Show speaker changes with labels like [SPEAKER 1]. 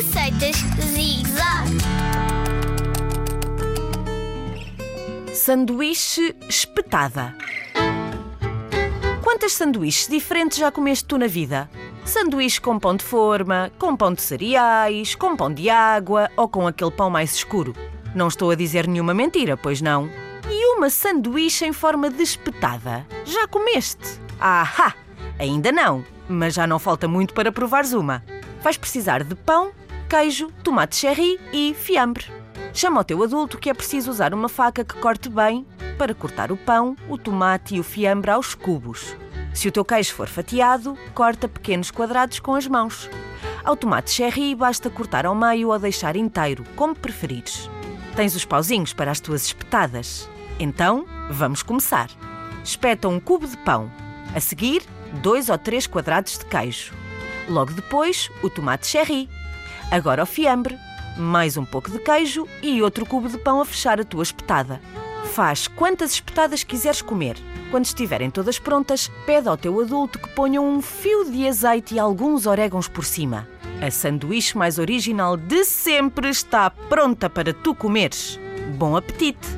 [SPEAKER 1] Receitas Zig-Zag.
[SPEAKER 2] Sanduíche espetada. Quantas sanduíches diferentes já comeste tu na vida? Sanduíche com pão de forma, com pão de cereais, com pão de água ou com aquele pão mais escuro. Não estou a dizer nenhuma mentira, pois não? E uma sanduíche em forma de espetada? Já comeste? Ahá! Ainda não, mas já não falta muito para provares uma. Vais precisar de pão, queijo, tomate cherry e fiambre. Chama o teu adulto que é preciso usar uma faca que corte bem para cortar o pão, o tomate e o fiambre aos cubos. Se o teu queijo for fatiado, corta pequenos quadrados com as mãos. Ao tomate cherry basta cortar ao meio ou deixar inteiro, como preferires. Tens os pauzinhos para as tuas espetadas. Então, vamos começar. Espeta um cubo de pão. A seguir, dois ou três quadrados de queijo. Logo depois, o tomate cherry. Agora o fiambre, mais um pouco de queijo e outro cubo de pão a fechar a tua espetada. Faz quantas espetadas quiseres comer. Quando estiverem todas prontas, pede ao teu adulto que ponha um fio de azeite e alguns orégãos por cima. A sanduíche mais original de sempre está pronta para tu comeres. Bom apetite!